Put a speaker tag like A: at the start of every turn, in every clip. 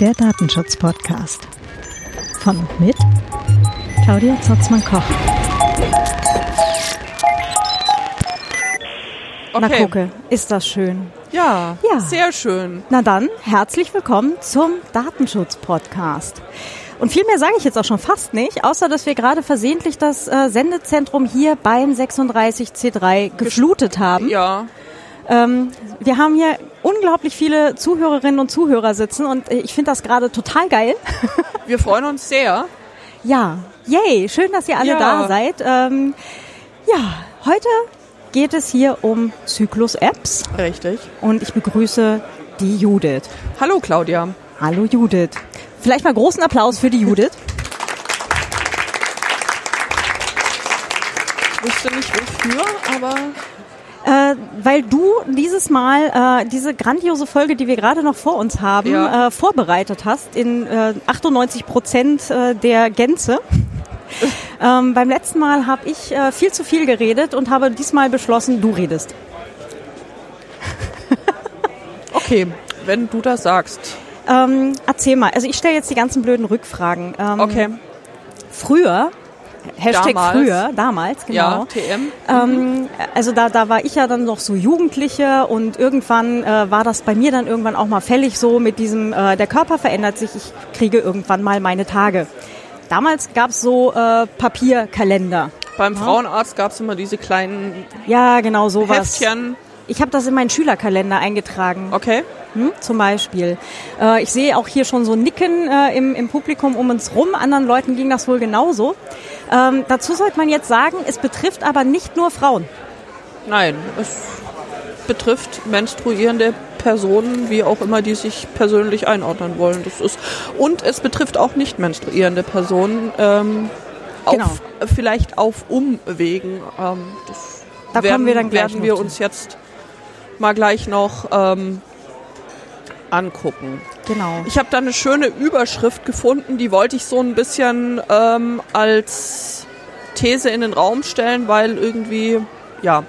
A: Der Datenschutz-Podcast. Von und mit Claudia Zotzmann-Koch. Na
B: Okay.
A: gucke, ist das schön.
B: Ja,
A: Ja.
B: sehr schön.
A: Na dann, herzlich willkommen zum Datenschutz-Podcast. Und viel mehr sage ich jetzt auch schon fast nicht, außer dass wir gerade versehentlich das äh, Sendezentrum hier beim 36C3 geflutet haben.
B: Ja,
A: Ähm, wir haben hier unglaublich viele Zuhörerinnen und Zuhörer sitzen und ich finde das gerade total geil.
B: wir freuen uns sehr.
A: Ja, yay, schön, dass ihr alle
B: Ja.
A: da seid. Ähm, ja, heute geht es hier um Zyklus-Apps
B: Richtig.
A: und ich begrüße die Judith.
B: Hallo Claudia.
A: Hallo Judith. Vielleicht mal großen Applaus für die Judith.
B: Ich wusste nicht wofür, aber
A: Äh, weil du dieses Mal äh, diese grandiose Folge, die wir gerade noch vor uns haben,
B: Ja.
A: äh, vorbereitet hast in äh, 98 Prozent äh, der Gänze. ähm, beim letzten Mal habe ich äh, viel zu viel geredet und habe diesmal beschlossen, du redest.
B: okay, wenn du das sagst.
A: Ähm, erzähl mal, also ich stelle jetzt die ganzen blöden Rückfragen. Ähm,
B: Okay.
A: Früher, Hashtag
B: Damals.
A: früher, damals, genau.
B: Ja, TM.
A: Ähm, also da, da war ich ja dann noch so Jugendliche und irgendwann äh, war das bei mir dann irgendwann auch mal fällig so mit diesem, äh, der Körper verändert sich, ich kriege irgendwann mal meine Tage. Damals gab's so äh, Papierkalender.
B: Beim Frauenarzt gab es immer diese kleinen
A: Ja, genau sowas.
B: Heftchen.
A: Ich habe das in meinen Schülerkalender eingetragen.
B: Okay.
A: Hm, zum Beispiel. Äh, ich sehe auch hier schon so Nicken äh, im, im Publikum um uns rum. Anderen Leuten ging das wohl genauso. Ähm, dazu sollte man jetzt sagen, es betrifft aber nicht nur Frauen.
B: Nein, es betrifft menstruierende Personen, wie auch immer die sich persönlich einordnen wollen. Das ist und es betrifft auch nicht menstruierende Personen. Ähm,
A: Genau.
B: auf, vielleicht auf Umwegen. Ähm, das
A: Da
B: werden,
A: wir
B: werden wir uns jetzt mal gleich noch ähm, angucken.
A: Genau.
B: Ich habe da eine schöne Überschrift gefunden, die wollte ich so ein bisschen ähm, als These in den Raum stellen, weil irgendwie, ja.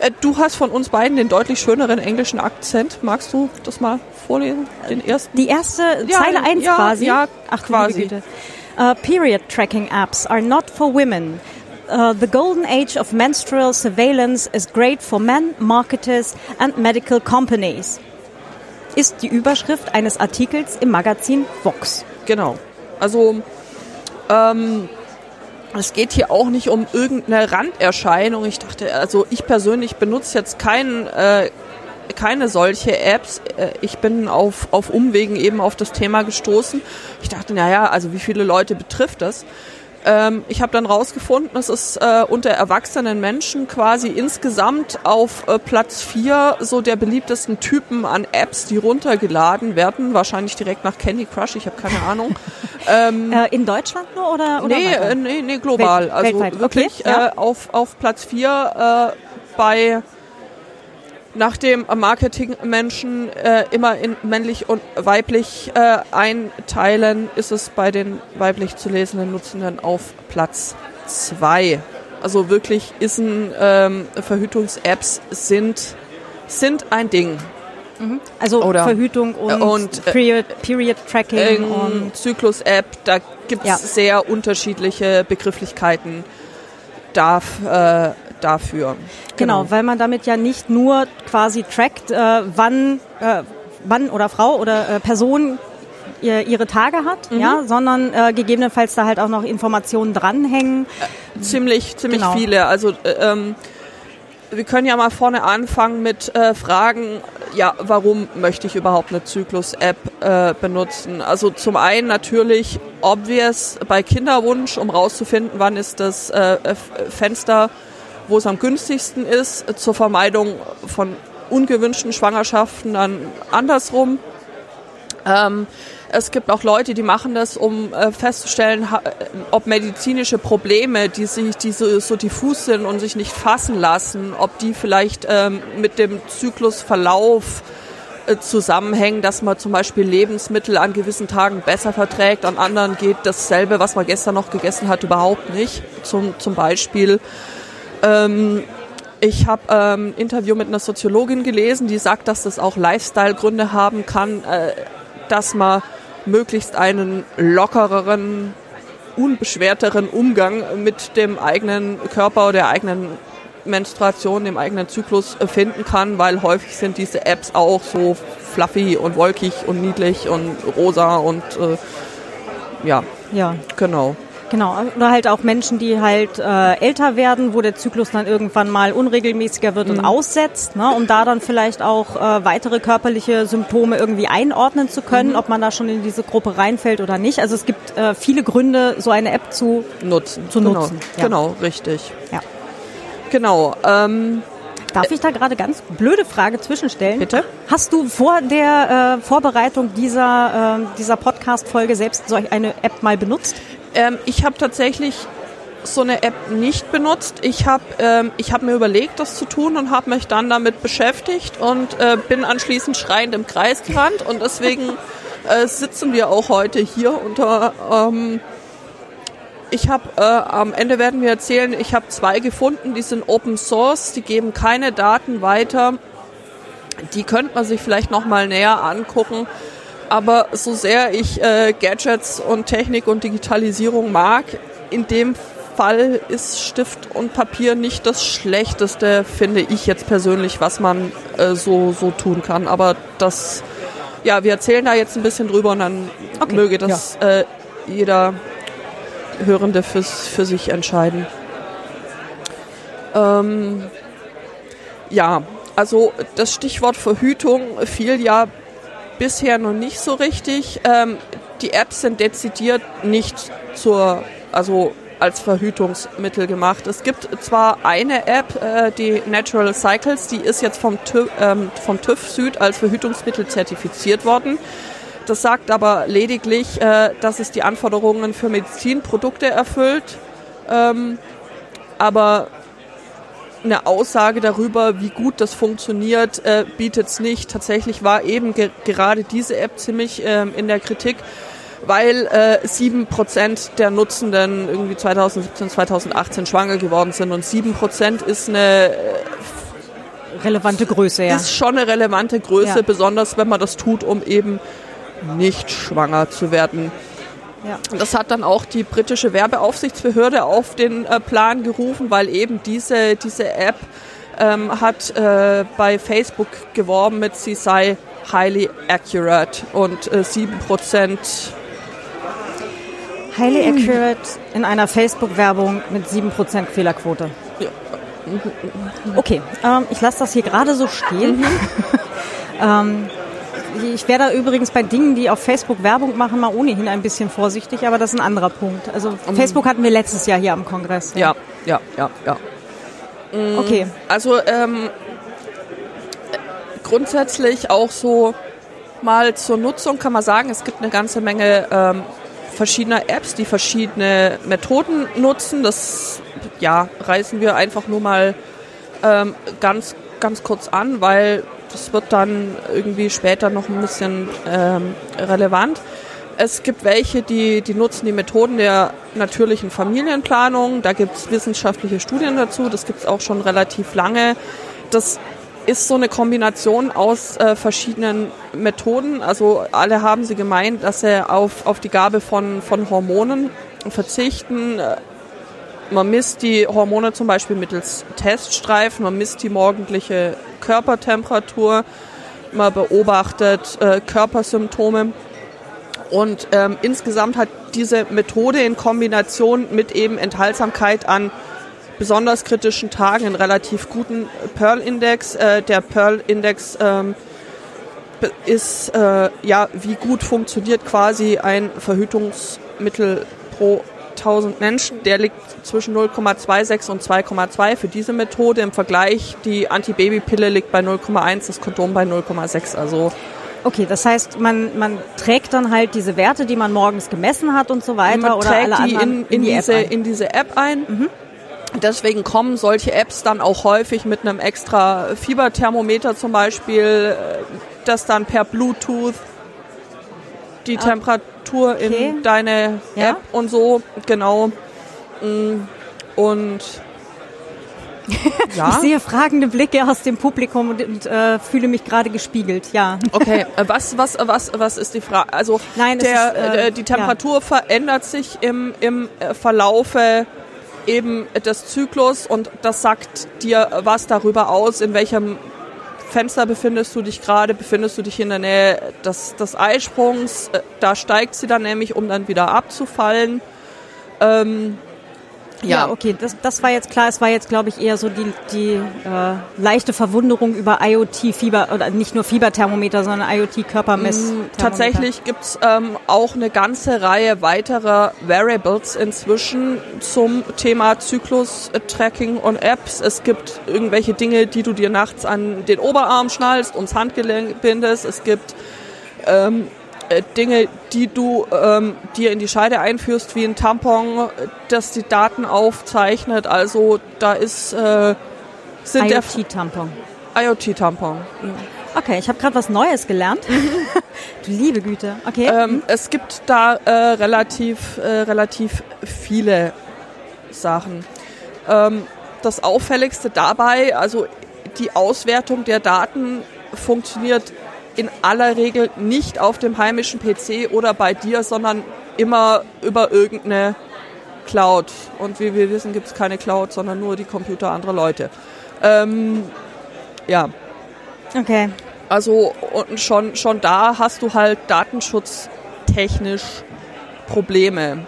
B: Äh, Du hast von uns beiden den deutlich schöneren englischen Akzent. Magst du das mal vorlesen? Den ersten?
A: Die erste
B: Ja,
A: Zeile 1
B: ja,
A: quasi.
B: ja,
A: Ach,
B: quasi.
A: Uh, period tracking apps are not for women. Uh, the golden age of menstrual surveillance is great for men, marketers and medical companies. Ist die Überschrift eines Artikels im Magazin Vox.
B: Genau. Also ähm, es geht hier auch nicht um irgendeine Randerscheinung. Ich dachte, also ich persönlich benutze jetzt kein, äh, keine solche Apps. Äh, Ich bin auf, auf Umwegen eben auf das Thema gestoßen. Ich dachte, naja, also wie viele Leute betrifft das? Ähm, ich habe dann rausgefunden, dass es äh, unter erwachsenen Menschen quasi insgesamt auf äh, Platz 4 so der beliebtesten Typen an Apps, die runtergeladen werden. Wahrscheinlich direkt nach Candy Crush, ich habe keine Ahnung. ähm,
A: Äh, in Deutschland nur oder, oder
B: nee,
A: weiter?
B: äh, nee, nee, global.
A: Welt-
B: also
A: weltweit,
B: wirklich
A: okay, ja.
B: äh, auf, auf Platz 4 äh, bei nachdem Marketingmenschen äh, immer in männlich und weiblich äh, einteilen, ist es bei den weiblich zu lesenden Nutzenden auf Platz 2. Also wirklich ist ein ähm, Verhütungs-Apps sind sind ein Ding.
A: Also
B: oder-
A: Verhütung und,
B: und, äh,
A: Period, Period Tracking und
B: Zyklus-App, da gibt es
A: Ja.
B: sehr unterschiedliche Begrifflichkeiten darf, äh, dafür.
A: Genau, weil man damit ja nicht nur quasi trackt, äh, wann äh, Mann oder Frau oder äh, Person ihr, ihre Tage hat,
B: Mhm.
A: ja, sondern äh, gegebenenfalls da halt auch noch Informationen dranhängen.
B: Ziemlich, ziemlich
A: Genau.
B: viele. Also äh, ähm, wir können ja mal vorne anfangen mit äh, Fragen, ja, warum möchte ich überhaupt eine Zyklus-App äh, benutzen? Also zum einen natürlich obvious bei Kinderwunsch, um rauszufinden, wann ist das äh, Fenster, wo es am günstigsten ist, zur Vermeidung von ungewünschten Schwangerschaften dann andersrum. Ähm, es gibt auch Leute, die machen das, um äh, festzustellen, äh, ob medizinische Probleme, die sich die so, so diffus sind und sich nicht fassen lassen, ob die vielleicht ähm, mit dem Zyklusverlauf äh, zusammenhängen, dass man zum Beispiel Lebensmittel an gewissen Tagen besser verträgt, an anderen geht dasselbe, was man gestern noch gegessen hat, überhaupt nicht. Zum, zum Beispiel. Ähm, Ich habe ähm, ein Interview mit einer Soziologin gelesen, die sagt, dass das auch Lifestyle-Gründe haben kann, äh, dass man möglichst einen lockereren, unbeschwerteren Umgang mit dem eigenen Körper der eigenen Menstruation, dem eigenen Zyklus finden kann, weil häufig sind diese Apps auch so fluffy und wolkig und niedlich und rosa und äh, ja.
A: Ja.
B: Genau.
A: Genau, oder halt auch Menschen, die halt äh, älter werden, wo der Zyklus dann irgendwann mal unregelmäßiger wird mhm. und aussetzt, ne, um da dann vielleicht auch äh, weitere körperliche Symptome irgendwie einordnen zu können, mhm. ob man da schon in diese Gruppe reinfällt oder nicht. Also es gibt äh, viele Gründe, so eine App zu
B: nutzen.
A: Zu
B: genau.
A: nutzen.
B: Ja. Genau, richtig.
A: Ja.
B: Genau. Ähm,
A: Darf ich da gerade ganz blöde Frage zwischenstellen?
B: Bitte?
A: Hast du vor der äh, Vorbereitung dieser, äh, dieser Podcast-Folge selbst solch eine App mal benutzt?
B: Ähm, ich habe tatsächlich so eine App nicht benutzt. Ich habe ähm, ich hab mir überlegt, das zu tun und habe mich dann damit beschäftigt und äh, bin anschließend schreiend im Kreis gerannt und deswegen äh, sitzen wir auch heute hier unter ähm, ich habe äh, am Ende werden wir erzählen, ich habe zwei gefunden, die sind Open Source, die geben keine Daten weiter. Die könnte man sich vielleicht noch mal näher angucken. Aber so sehr ich äh, Gadgets und Technik und Digitalisierung mag, in dem Fall ist Stift und Papier nicht das Schlechteste, finde ich jetzt persönlich, was man äh, so, so tun kann. Aber das, ja, wir erzählen da jetzt ein bisschen drüber und dann okay, möge das ja. äh, jeder Hörende fürs, für sich entscheiden. Ähm, ja, also das Stichwort Verhütung fiel ja bisher noch nicht so richtig. Ähm, die Apps sind dezidiert nicht zur, also als Verhütungsmittel gemacht. Es gibt zwar eine App, äh, die Natural Cycles, die ist jetzt vom TÜV, ähm, vom TÜV Süd als Verhütungsmittel zertifiziert worden. Das sagt aber lediglich, äh, dass es die Anforderungen für Medizinprodukte erfüllt. Ähm, aber eine Aussage darüber, wie gut das funktioniert, äh, bietet es nicht. Tatsächlich war eben ge gerade diese App ziemlich ähm, in der Kritik, weil äh, sieben äh, Prozent der Nutzenden irgendwie 2017, 2018 schwanger geworden sind und sieben Prozent ist eine
A: äh, relevante Größe, ja.
B: Ist schon eine relevante Größe, ja. besonders wenn man das tut, um eben nicht schwanger zu werden. Ja. Das hat dann auch die britische Werbeaufsichtsbehörde auf den äh, Plan gerufen, weil eben diese, diese App ähm, hat äh, bei Facebook geworben mit, sie sei highly accurate und äh, 7%
A: Highly accurate in einer Facebook-Werbung mit 7% Fehlerquote. Ja. Okay, ähm, ich lasse das hier gerade so stehen. Mhm. ähm, ich wäre da übrigens bei Dingen, die auf Facebook Werbung machen, mal ohnehin ein bisschen vorsichtig, aber das ist ein anderer Punkt. Also Facebook hatten wir letztes Jahr hier am Kongress.
B: Ja, ja, ja, ja.
A: Mhm. Okay.
B: Also ähm, grundsätzlich auch so mal zur Nutzung kann man sagen, es gibt eine ganze Menge ähm, verschiedener Apps, die verschiedene Methoden nutzen. Das ja, reißen wir einfach nur mal ähm, ganz, ganz kurz an, weil das wird dann irgendwie später noch ein bisschen ähm, relevant. Es gibt welche, die, die nutzen die Methoden der natürlichen Familienplanung. Da gibt es wissenschaftliche Studien dazu. Das gibt es auch schon relativ lange. Das ist so eine Kombination aus äh, verschiedenen Methoden. Also alle haben sie gemeint, dass sie auf, auf die Gabe von, von Hormonen verzichten. Man misst die Hormone zum Beispiel mittels Teststreifen, man misst die morgendliche Körpertemperatur, man beobachtet äh, Körpersymptome und ähm, insgesamt hat diese Methode in Kombination mit eben Enthaltsamkeit an besonders kritischen Tagen einen relativ guten Pearl-Index. Äh, der Pearl-Index ähm, ist, äh, ja, wie gut funktioniert quasi ein Verhütungsmittel pro 1000 Menschen, der liegt zwischen 0,26 und 2,2 für diese Methode. Im Vergleich, die Antibabypille liegt bei 0,1, das Kondom bei 0,6. Also
A: Okay, das heißt, man, man trägt dann halt diese Werte, die man morgens gemessen hat und so weiter
B: man
A: oder
B: trägt alle die in, in, in, die diese, in diese App ein. Mhm. Deswegen kommen solche Apps dann auch häufig mit einem extra Fieberthermometer zum Beispiel, äh, das dann per Bluetooth die ah. Temperatur okay. in deine ja? App und so, genau. Mm, und
A: Ja. Ich sehe fragende Blicke aus dem Publikum und, und äh, fühle mich gerade gespiegelt. Ja.
B: Okay, äh, was was was was ist die Frage? Also
A: Nein,
B: der,
A: ist, äh,
B: die Temperatur ja. verändert sich im im Verlaufe eben des Zyklus und das sagt dir was darüber aus, in welchem Fenster befindest du dich gerade, befindest du dich in der Nähe des, des Eisprungs, äh, da steigt sie dann nämlich, um dann wieder abzufallen. Ähm,
A: ja. ja, okay, das, das war jetzt klar. Es war jetzt, glaube ich, eher so die, die äh, leichte Verwunderung über IoT-Fieber, oder nicht nur Fieberthermometer, sondern IoT-Körpermess. Mm,
B: tatsächlich gibt's ähm, auch eine ganze Reihe weiterer Variables inzwischen zum Thema Zyklus-Tracking und Apps. Es gibt irgendwelche Dinge, die du dir nachts an den Oberarm schnallst, ums Handgelenk bindest. Es gibt ähm, äh, Dinge, die du ähm, dir in die Scheide einführst, wie ein Tampon, das die Daten aufzeichnet. Also da ist äh,
A: sind IoT-Tampon.
B: IoT-Tampon.
A: Okay, ich habe gerade was Neues gelernt. du liebe Güte. Okay.
B: Ähm, mhm. Es gibt da äh, relativ äh, relativ viele Sachen. Ähm, das Auffälligste dabei, also die Auswertung der Daten funktioniert in aller Regel nicht auf dem heimischen PC oder bei dir, sondern immer über irgendeine Cloud. Und wie wir wissen, gibt es keine Cloud, sondern nur die Computer anderer Leute. Ähm, ja.
A: Okay.
B: Also und schon, schon da hast du halt datenschutztechnisch Probleme.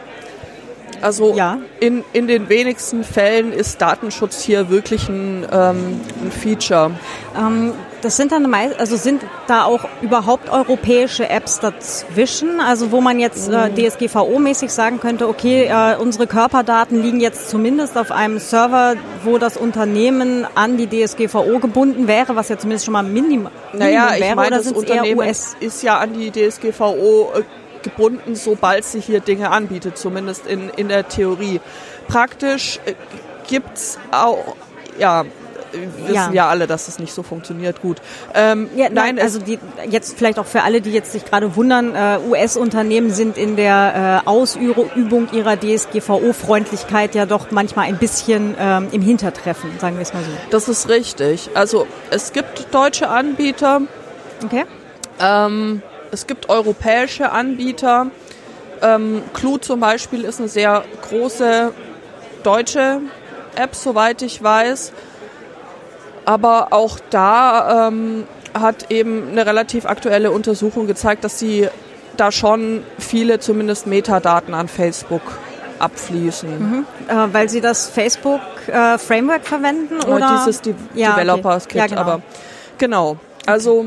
B: Also ja. in, in den wenigsten Fällen ist Datenschutz hier wirklich ein, ähm, ein Feature.
A: Ähm, das sind dann meist, also sind da auch überhaupt europäische Apps dazwischen, also wo man jetzt äh, mhm. DSGVO-mäßig sagen könnte, okay, äh, unsere Körperdaten liegen jetzt zumindest auf einem Server, wo das Unternehmen an die DSGVO gebunden wäre, was ja zumindest schon mal Minim
B: naja, Minimum wäre. Ich meine, das Unternehmen ist ja an die DSGVO äh, gebunden, sobald sie hier Dinge anbietet, zumindest in, in der Theorie. Praktisch äh, gibt's auch, ja, wissen ja. ja, alle, dass es nicht so funktioniert. Gut.
A: Ähm, ja, nein, also die, jetzt vielleicht auch für alle, die jetzt sich gerade wundern, äh, US-Unternehmen sind in der äh, Ausübung ihrer DSGVO-Freundlichkeit ja doch manchmal ein bisschen ähm, im Hintertreffen, sagen wir es mal so.
B: Das ist richtig. Also es gibt deutsche Anbieter.
A: Okay.
B: Ähm, es gibt europäische Anbieter. Ähm, Clue zum Beispiel ist eine sehr große deutsche App, soweit ich weiß. Aber auch da ähm, hat eben eine relativ aktuelle Untersuchung gezeigt, dass sie da schon viele zumindest Metadaten an Facebook abfließen.
A: Mhm. Äh, weil sie das Facebook äh, Framework verwenden oder
B: dieses De ja, Developers okay. Ja, genau. aber genau. Also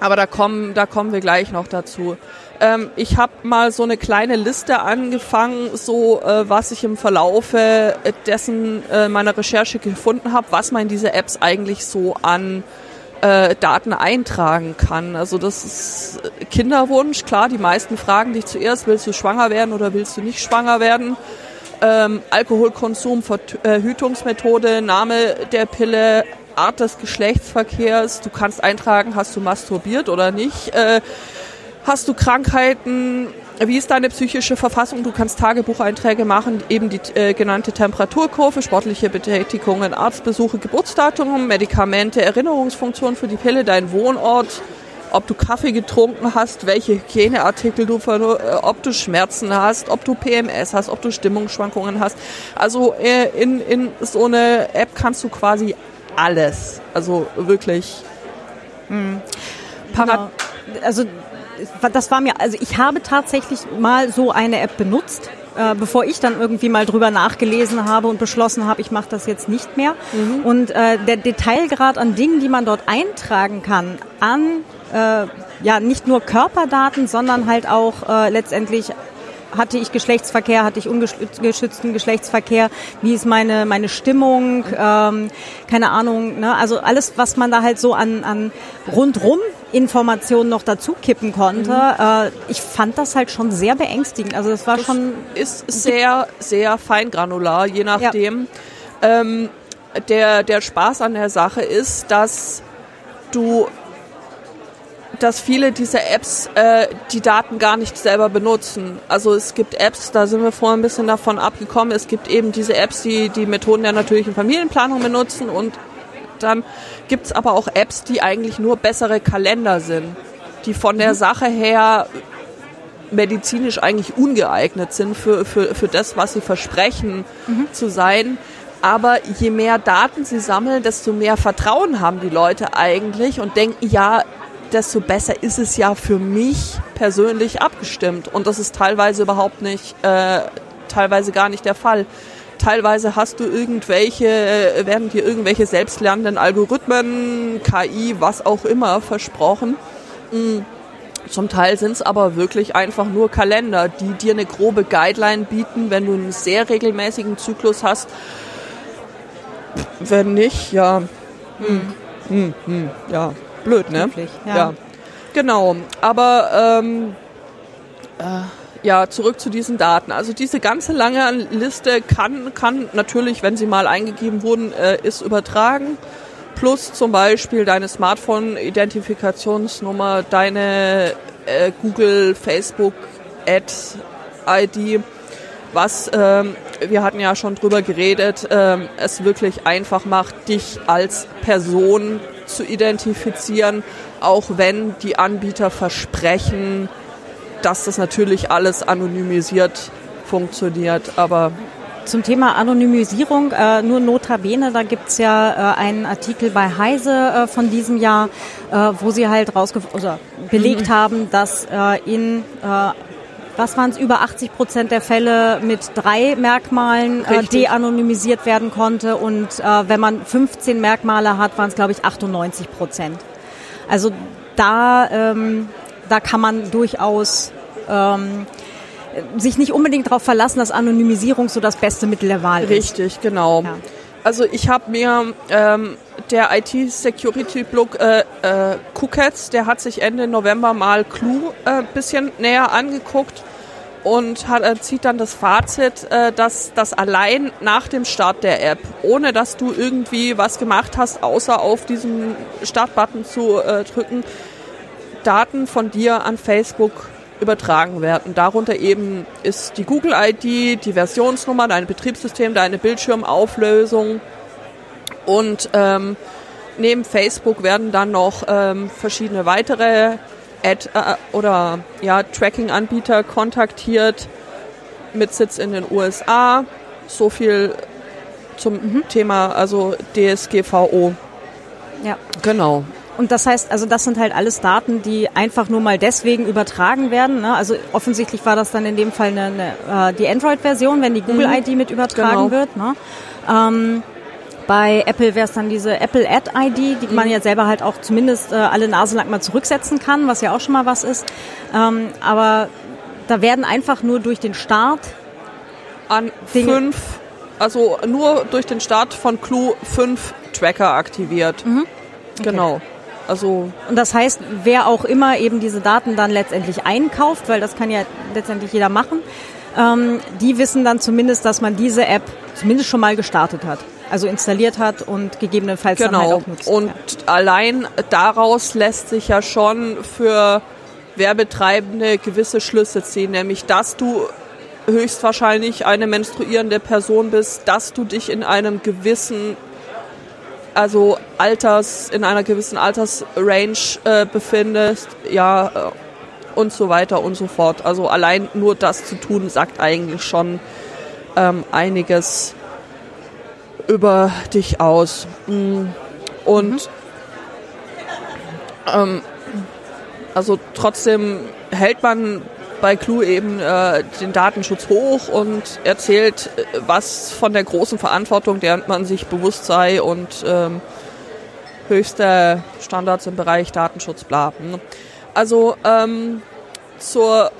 B: aber da kommen da kommen wir gleich noch dazu. Ähm, ich habe mal so eine kleine Liste angefangen, so äh, was ich im Verlaufe dessen äh, meiner Recherche gefunden habe, was man in diese Apps eigentlich so an äh, Daten eintragen kann. Also das ist Kinderwunsch, klar, die meisten fragen dich zuerst, willst du schwanger werden oder willst du nicht schwanger werden? Ähm, Alkoholkonsum, Verhütungsmethode, Name der Pille, Art des Geschlechtsverkehrs. Du kannst eintragen, hast du masturbiert oder nicht. Äh, Hast du Krankheiten? Wie ist deine psychische Verfassung? Du kannst Tagebucheinträge machen, eben die äh, genannte Temperaturkurve, sportliche Betätigungen, Arztbesuche, Geburtsdatum, Medikamente, Erinnerungsfunktion für die Pille, dein Wohnort, ob du Kaffee getrunken hast, welche Hygieneartikel du, äh, ob du Schmerzen hast, ob du PMS hast, ob du Stimmungsschwankungen hast. Also äh, in, in so eine App kannst du quasi alles. Also wirklich.
A: Mhm. Genau. Also das war mir, also ich habe tatsächlich mal so eine App benutzt, äh, bevor ich dann irgendwie mal drüber nachgelesen habe und beschlossen habe, ich mache das jetzt nicht mehr. Mhm. Und äh, der Detailgrad an Dingen, die man dort eintragen kann, an äh, ja nicht nur Körperdaten, sondern halt auch äh, letztendlich hatte ich Geschlechtsverkehr, hatte ich ungeschützten Geschlechtsverkehr, wie ist meine, meine Stimmung, ähm, keine Ahnung, ne? also alles, was man da halt so an, an rundrum Informationen noch dazu kippen konnte. Mhm. Äh, ich fand das halt schon sehr beängstigend. Also es war das schon
B: ist sehr sehr feingranular, je nachdem. Ja. Ähm, der der Spaß an der Sache ist, dass du dass viele dieser Apps äh, die Daten gar nicht selber benutzen. Also es gibt Apps, da sind wir vorhin ein bisschen davon abgekommen, es gibt eben diese Apps, die die Methoden der natürlichen Familienplanung benutzen und dann gibt es aber auch Apps, die eigentlich nur bessere Kalender sind, die von der mhm. Sache her medizinisch eigentlich ungeeignet sind für, für, für das, was sie versprechen mhm. zu sein. Aber je mehr Daten sie sammeln, desto mehr Vertrauen haben die Leute eigentlich und denken, ja, desto besser ist es ja für mich persönlich abgestimmt. Und das ist teilweise überhaupt nicht, äh, teilweise gar nicht der Fall. Teilweise hast du irgendwelche, äh, werden dir irgendwelche selbstlernenden Algorithmen, KI, was auch immer versprochen. Mhm zum Teil sind es aber wirklich einfach nur Kalender, die dir eine grobe Guideline bieten, wenn du einen sehr regelmäßigen Zyklus hast. Wenn nicht, ja. Hm, hm, hm, ja, blöd, ne?
A: ja. ja.
B: Genau, aber ähm, äh, ja, zurück zu diesen Daten. Also diese ganze lange Liste kann, kann natürlich, wenn sie mal eingegeben wurden, äh, ist übertragen plus zum Beispiel deine Smartphone-Identifikationsnummer, deine äh, Google, Facebook, Ad-ID, was ähm, wir hatten ja schon drüber geredet, ähm, es wirklich einfach macht, dich als Person zu identifizieren, auch wenn die Anbieter versprechen, dass das natürlich alles anonymisiert funktioniert, aber
A: zum Thema Anonymisierung, äh, nur notabene, da gibt's ja äh, einen Artikel bei Heise äh, von diesem Jahr, äh, wo sie halt rausge oder belegt mhm. haben, dass äh, in äh, was waren es, über 80 Prozent der Fälle mit drei Merkmalen äh, de-anonymisiert werden konnte und äh, wenn man 15 Merkmale hat, waren es glaube ich 98 Prozent. Also da, ähm, da kann man durchaus ähm, sich nicht unbedingt darauf verlassen, dass Anonymisierung so das beste Mittel der Wahl
B: ist. Richtig, genau. Ja. Also ich habe mir ähm, der IT-Security-Blog äh, äh, Cookets, der hat sich Ende November mal Clue ein äh, bisschen näher angeguckt und hat, äh, zieht dann das Fazit, äh, dass das allein nach dem Start der App, ohne dass du irgendwie was gemacht hast, außer auf diesen Startbutton zu äh, drücken, Daten von dir an Facebook übertragen werden. Darunter eben ist die Google-ID, die Versionsnummer, dein Betriebssystem, deine Bildschirmauflösung und ähm, neben Facebook werden dann noch ähm, verschiedene weitere Ad äh, oder ja, Tracking-Anbieter kontaktiert mit Sitz in den USA. So viel zum mhm. Thema also DSGVO.
A: Ja. Genau. Und das heißt, also das sind halt alles Daten, die einfach nur mal deswegen übertragen werden. Ne? Also offensichtlich war das dann in dem Fall eine, eine, äh, die Android-Version, wenn die mhm. Google-ID mit übertragen genau. wird. Ne? Ähm, bei Apple wäre es dann diese Apple Ad-ID, die mhm. man ja selber halt auch zumindest äh, alle Nase lang mal zurücksetzen kann, was ja auch schon mal was ist. Ähm, aber da werden einfach nur durch den Start
B: an Dinge fünf, also nur durch den Start von Clue fünf Tracker aktiviert. Mhm. Okay. Genau.
A: Also und das heißt, wer auch immer eben diese Daten dann letztendlich einkauft, weil das kann ja letztendlich jeder machen, ähm, die wissen dann zumindest, dass man diese App zumindest schon mal gestartet hat. Also installiert hat und gegebenenfalls
B: genau.
A: dann halt
B: auch nutzt. Und ja. allein daraus lässt sich ja schon für Werbetreibende gewisse Schlüsse ziehen, nämlich dass du höchstwahrscheinlich eine menstruierende Person bist, dass du dich in einem gewissen also Alters, in einer gewissen Altersrange äh, befindest, ja, äh, und so weiter und so fort. Also allein nur das zu tun, sagt eigentlich schon ähm, einiges über dich aus. Mm. Und mhm. ähm, also trotzdem hält man bei Clue eben äh, den Datenschutz hoch und erzählt, äh, was von der großen Verantwortung, der man sich bewusst sei und ähm, höchste Standards im Bereich Datenschutz bla. Also ähm, zur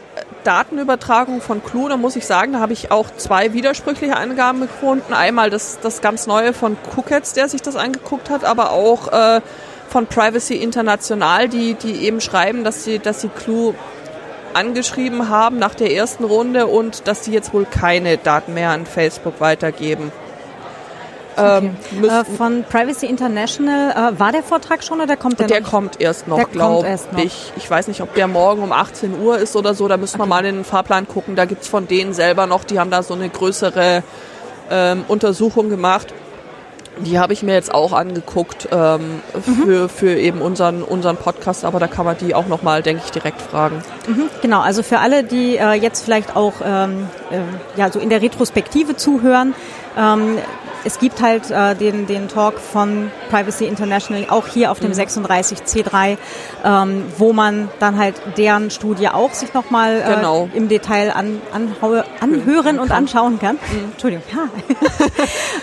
B: Datenübertragung von Clue, da muss ich sagen, da habe ich auch zwei widersprüchliche Angaben gefunden. Einmal das, das ganz Neue von Cookets, der sich das angeguckt hat, aber auch äh, von Privacy International, die, die eben schreiben, dass sie, dass sie Clue angeschrieben haben nach der ersten Runde und dass sie jetzt wohl keine Daten mehr an Facebook weitergeben. Ähm,
A: okay. äh, von Privacy International, äh, war der Vortrag schon oder kommt der
B: Der
A: noch?
B: kommt erst noch, glaube ich. Ich weiß nicht, ob der morgen um 18 Uhr ist oder so, da müssen okay. wir mal in den Fahrplan gucken. Da gibt es von denen selber noch, die haben da so eine größere ähm, Untersuchung gemacht. Die habe ich mir jetzt auch angeguckt ähm, mhm. für, für eben unseren, unseren Podcast, aber da kann man die auch nochmal, denke ich, direkt fragen.
A: Mhm, genau, also für alle, die äh, jetzt vielleicht auch ähm, äh, ja, so in der Retrospektive zuhören, ähm, es gibt halt äh, den, den Talk von Privacy International auch hier auf dem mhm. 36C3, ähm, wo man dann halt deren Studie auch sich nochmal äh, genau. im Detail an, anhaue, anhören und anschauen kann. Mhm. Entschuldigung. Ja.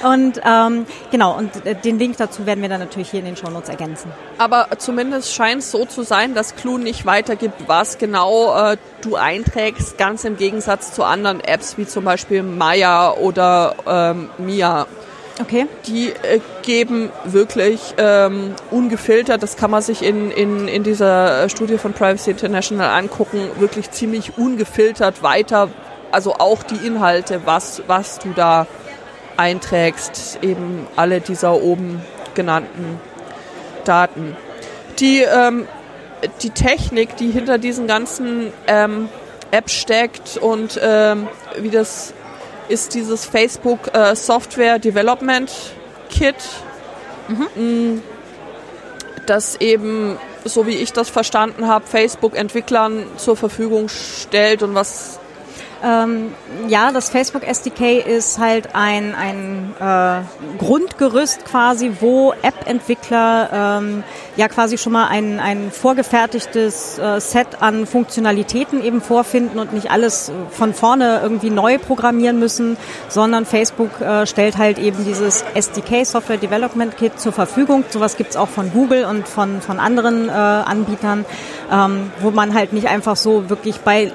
A: und ähm, genau, und äh, den Link dazu werden wir dann natürlich hier in den Shownotes ergänzen.
B: Aber zumindest scheint es so zu sein, dass Clue nicht weitergibt, was genau äh, du einträgst, ganz im Gegensatz zu anderen Apps wie zum Beispiel Maya oder ähm, Mia.
A: Okay.
B: Die äh, geben wirklich ähm, ungefiltert, das kann man sich in, in, in dieser Studie von Privacy International angucken, wirklich ziemlich ungefiltert weiter, also auch die Inhalte, was, was du da einträgst, eben alle dieser oben genannten Daten. Die, ähm, die Technik, die hinter diesen ganzen ähm, Apps steckt und ähm, wie das ist dieses Facebook äh, Software Development Kit, mhm. Mm, das eben, so wie ich das verstanden habe, Facebook-Entwicklern zur Verfügung stellt und was
A: ähm, ja, das Facebook SDK ist halt ein, ein äh, Grundgerüst quasi, wo App-Entwickler ähm, ja quasi schon mal ein, ein vorgefertigtes äh, Set an Funktionalitäten eben vorfinden und nicht alles von vorne irgendwie neu programmieren müssen, sondern Facebook äh, stellt halt eben dieses SDK, Software Development Kit, zur Verfügung. Sowas gibt's auch von Google und von, von anderen äh, Anbietern, ähm, wo man halt nicht einfach so wirklich bei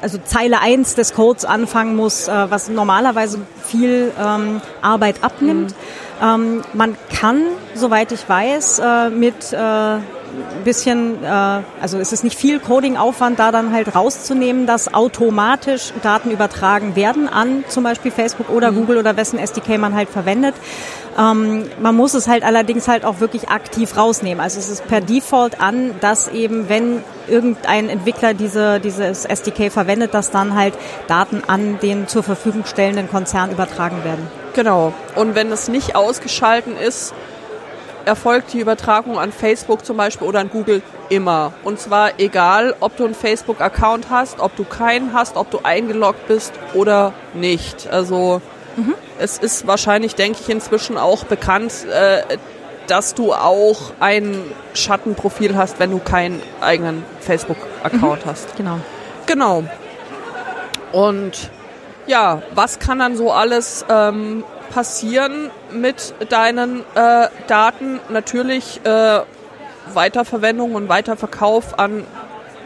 A: also Zeile 1 des Codes anfangen muss, äh, was normalerweise viel ähm, Arbeit abnimmt. Mhm. Ähm, man kann, soweit ich weiß, äh, mit äh, bisschen, äh, also es ist nicht viel Coding-Aufwand, da dann halt rauszunehmen, dass automatisch Daten übertragen werden an zum Beispiel Facebook oder mhm. Google oder wessen SDK man halt verwendet. Ähm, man muss es halt allerdings halt auch wirklich aktiv rausnehmen. Also es ist per Default an, dass eben, wenn irgendein Entwickler diese, dieses SDK verwendet, dass dann halt Daten an den zur Verfügung stellenden Konzern übertragen werden.
B: Genau. Und wenn es nicht ausgeschalten ist, erfolgt die Übertragung an Facebook zum Beispiel oder an Google immer. Und zwar egal, ob du einen Facebook-Account hast, ob du keinen hast, ob du eingeloggt bist oder nicht. Also mhm. es ist wahrscheinlich, denke ich, inzwischen auch bekannt, äh, dass du auch ein Schattenprofil hast, wenn du keinen eigenen Facebook-Account mhm. hast.
A: Genau.
B: Genau. Und ja, was kann dann so alles ähm, passieren mit deinen äh, Daten? Natürlich äh, Weiterverwendung und Weiterverkauf an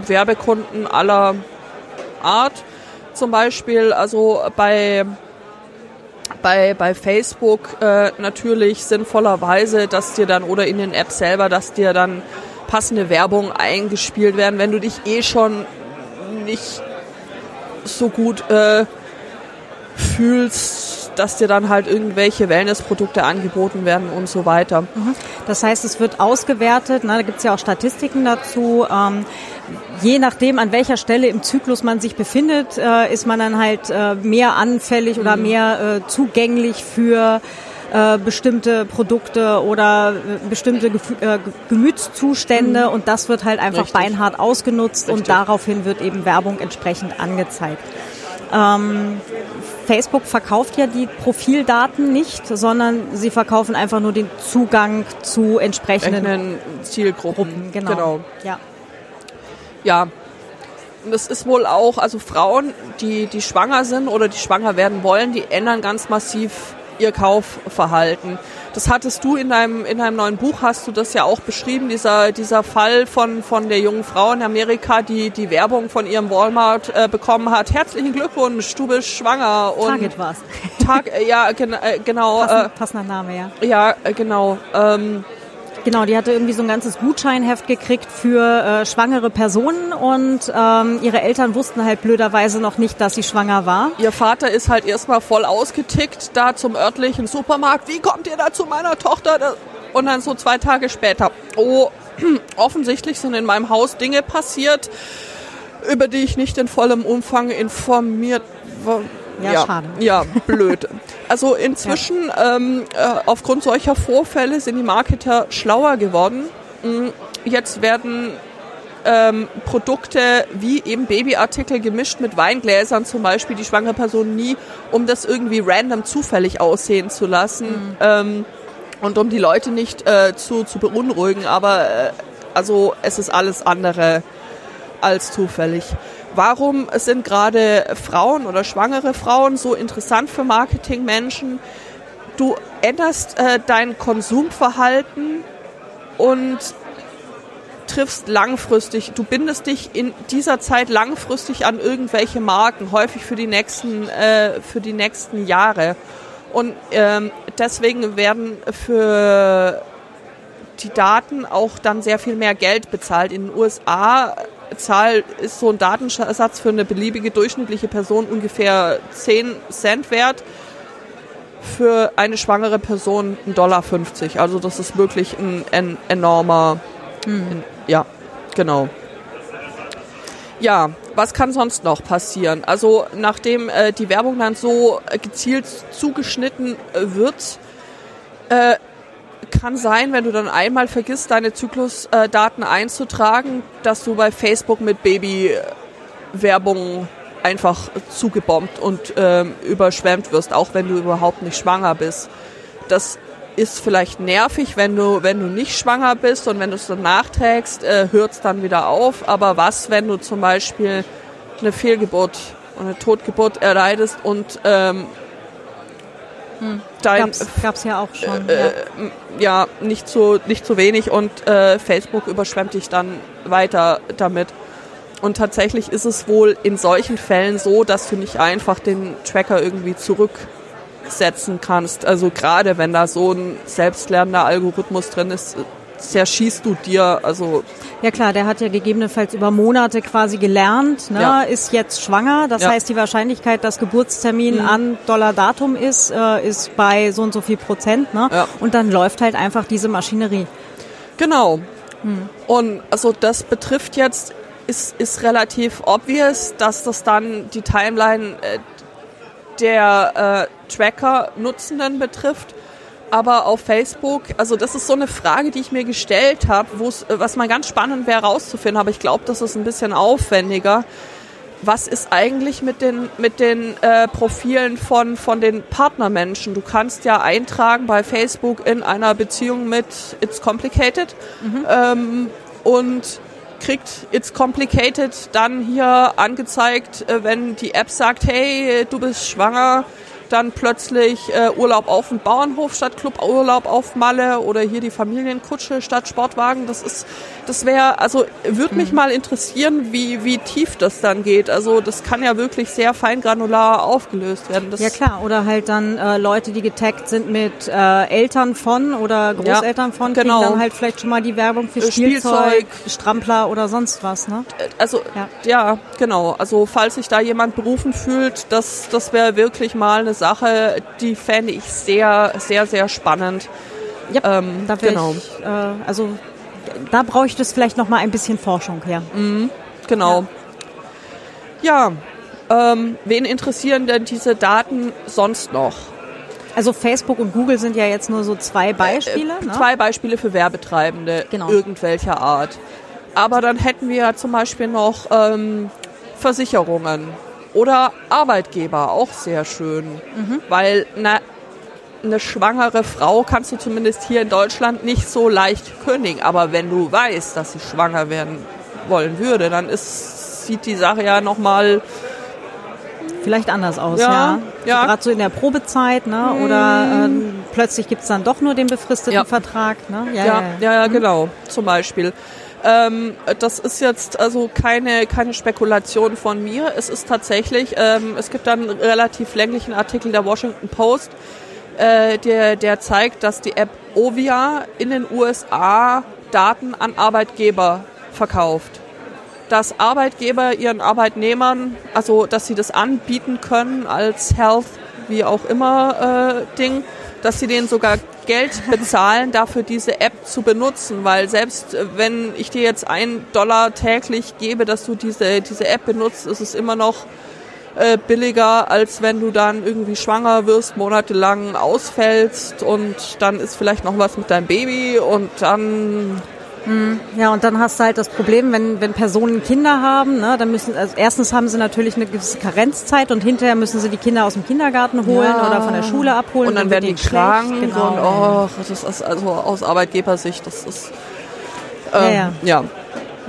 B: Werbekunden aller Art. Zum Beispiel, also bei bei, bei Facebook äh, natürlich sinnvollerweise, dass dir dann oder in den Apps selber, dass dir dann passende Werbung eingespielt werden, wenn du dich eh schon nicht so gut äh, fühlst, dass dir dann halt irgendwelche Wellnessprodukte angeboten werden und so weiter. Mhm.
A: Das heißt, es wird ausgewertet, ne, da gibt es ja auch Statistiken dazu. Ähm, je nachdem, an welcher Stelle im Zyklus man sich befindet, äh, ist man dann halt äh, mehr anfällig mhm. oder mehr äh, zugänglich für äh, bestimmte Produkte oder äh, bestimmte Gef äh, Gemütszustände mhm. und das wird halt einfach Richtig. beinhart ausgenutzt Richtig. und daraufhin wird eben Werbung entsprechend angezeigt. Ähm, Facebook verkauft ja die Profildaten nicht, sondern sie verkaufen einfach nur den Zugang zu entsprechenden
B: Zielgruppen. Gruppen,
A: genau. genau. Ja.
B: Ja. Das ist wohl auch, also Frauen, die, die schwanger sind oder die schwanger werden wollen, die ändern ganz massiv ihr Kaufverhalten. Das hattest du in deinem, in deinem neuen Buch, hast du das ja auch beschrieben, dieser, dieser Fall von, von der jungen Frau in Amerika, die die Werbung von ihrem Walmart äh, bekommen hat. Herzlichen Glückwunsch, du bist schwanger.
A: Und Target war's.
B: Tag, ja, gen, äh, genau.
A: Passend, äh, passender Name, ja.
B: Ja, äh, genau. Ähm,
A: Genau, die hatte irgendwie so ein ganzes Gutscheinheft gekriegt für äh, schwangere Personen und ähm, ihre Eltern wussten halt blöderweise noch nicht, dass sie schwanger war.
B: Ihr Vater ist halt erstmal voll ausgetickt da zum örtlichen Supermarkt. Wie kommt ihr da zu meiner Tochter? Und dann so zwei Tage später, oh, offensichtlich sind in meinem Haus Dinge passiert, über die ich nicht in vollem Umfang informiert war.
A: Ja, ja, schade.
B: Ja, blöd. Also inzwischen, ja. ähm, äh, aufgrund solcher Vorfälle sind die Marketer schlauer geworden. Mm, jetzt werden ähm, Produkte wie eben Babyartikel gemischt mit Weingläsern zum Beispiel, die schwangere Person nie, um das irgendwie random zufällig aussehen zu lassen mhm. ähm, und um die Leute nicht äh, zu, zu beunruhigen. Aber äh, also es ist alles andere als zufällig. Warum sind gerade Frauen oder schwangere Frauen so interessant für Marketingmenschen? Du änderst äh, dein Konsumverhalten und triffst langfristig, du bindest dich in dieser Zeit langfristig an irgendwelche Marken, häufig für die nächsten, äh, für die nächsten Jahre. Und ähm, deswegen werden für die Daten auch dann sehr viel mehr Geld bezahlt. In den USA Zahl ist so ein Datensatz für eine beliebige durchschnittliche Person ungefähr 10 Cent wert. Für eine schwangere Person 1,50 Dollar. Also das ist wirklich ein, ein enormer, hm. ein, ja, genau. Ja, was kann sonst noch passieren? Also nachdem äh, die Werbung dann so gezielt zugeschnitten äh, wird, äh, kann sein, wenn du dann einmal vergisst, deine Zyklusdaten einzutragen, dass du bei Facebook mit Babywerbung einfach zugebombt und ähm, überschwemmt wirst, auch wenn du überhaupt nicht schwanger bist. Das ist vielleicht nervig, wenn du, wenn du nicht schwanger bist und wenn du es dann nachträgst, äh, hört es dann wieder auf. Aber was, wenn du zum Beispiel eine Fehlgeburt eine Totgeburt erleidest und ähm,
A: hm. Dein, Gab es ja auch schon. Äh,
B: ja. ja. nicht so nicht so wenig und äh, Facebook überschwemmt dich dann weiter damit. Und tatsächlich ist es wohl in solchen Fällen so, dass du nicht einfach den Tracker irgendwie zurücksetzen kannst. Also gerade wenn da so ein selbstlernender Algorithmus drin ist, zerschießt du dir, also.
A: Ja klar, der hat ja gegebenenfalls über Monate quasi gelernt, ne, ja. ist jetzt schwanger. Das ja. heißt, die Wahrscheinlichkeit, dass Geburtstermin mhm. an Dollar-Datum ist, äh, ist bei so und so viel Prozent. Ne? Ja. Und dann läuft halt einfach diese Maschinerie.
B: Genau. Mhm. Und also das betrifft jetzt, ist, ist relativ obvious, dass das dann die Timeline äh, der äh, Tracker-Nutzenden betrifft aber auf Facebook, also das ist so eine Frage, die ich mir gestellt habe, was mal ganz spannend wäre herauszufinden, aber ich glaube, das ist ein bisschen aufwendiger. Was ist eigentlich mit den, mit den äh, Profilen von, von den Partnermenschen? Du kannst ja eintragen bei Facebook in einer Beziehung mit It's Complicated mhm. ähm, und kriegt It's Complicated dann hier angezeigt, äh, wenn die App sagt, hey, du bist schwanger, dann plötzlich äh, Urlaub auf dem Bauernhof statt Cluburlaub auf Malle oder hier die Familienkutsche statt Sportwagen. Das ist, das wäre, also würde mich mhm. mal interessieren, wie, wie tief das dann geht. Also das kann ja wirklich sehr feingranular aufgelöst werden. Das
A: ja klar, oder halt dann äh, Leute, die getaggt sind mit äh, Eltern von oder Großeltern ja, von, genau. kriegen dann halt vielleicht schon mal die Werbung für Spielzeug, Spielzeug, Strampler oder sonst was, ne?
B: Äh, also ja. ja, genau. Also falls sich da jemand berufen fühlt, das, das wäre wirklich mal eine Sache, die fände ich sehr, sehr, sehr spannend.
A: Ja, ähm, da genau. Ich, äh, also da brauche ich das vielleicht noch mal ein bisschen Forschung, ja.
B: Mhm, genau. Ja, ja ähm, wen interessieren denn diese Daten sonst noch?
A: Also Facebook und Google sind ja jetzt nur so zwei Beispiele. Äh,
B: ne? Zwei Beispiele für Werbetreibende genau. irgendwelcher Art. Aber dann hätten wir ja zum Beispiel noch ähm, Versicherungen oder Arbeitgeber, auch sehr schön. Mhm. Weil na, eine schwangere Frau kannst du zumindest hier in Deutschland nicht so leicht kündigen. Aber wenn du weißt, dass sie schwanger werden wollen würde, dann ist, sieht die Sache ja nochmal
A: vielleicht anders aus, ja. ja. ja. Gerade so in der Probezeit, ne? Mhm. Oder ähm, plötzlich gibt es dann doch nur den befristeten ja. Vertrag. Ne?
B: Ja, ja, ja, ja, mhm. genau, zum Beispiel. Ähm, das ist jetzt also keine, keine Spekulation von mir. Es ist tatsächlich, ähm, es gibt einen relativ länglichen Artikel der Washington Post, äh, der, der zeigt, dass die App Ovia in den USA Daten an Arbeitgeber verkauft. Dass Arbeitgeber ihren Arbeitnehmern, also dass sie das anbieten können als Health, wie auch immer äh, Ding, dass sie denen sogar Geld bezahlen, dafür diese App zu benutzen, weil selbst äh, wenn ich dir jetzt einen Dollar täglich gebe, dass du diese, diese App benutzt, ist es immer noch äh, billiger, als wenn du dann irgendwie schwanger wirst, monatelang ausfällst und dann ist vielleicht noch was mit deinem Baby und dann.
A: Ja, und dann hast du halt das Problem, wenn, wenn Personen Kinder haben, ne, dann müssen, also erstens haben sie natürlich eine gewisse Karenzzeit und hinterher müssen sie die Kinder aus dem Kindergarten holen
B: Ja.
A: oder von der Schule abholen.
B: und dann werden die krank.
A: Genau.
B: und oh, das ist also aus Arbeitgebersicht, das ist
A: Ja,
B: ähm,
A: ja.
B: ja,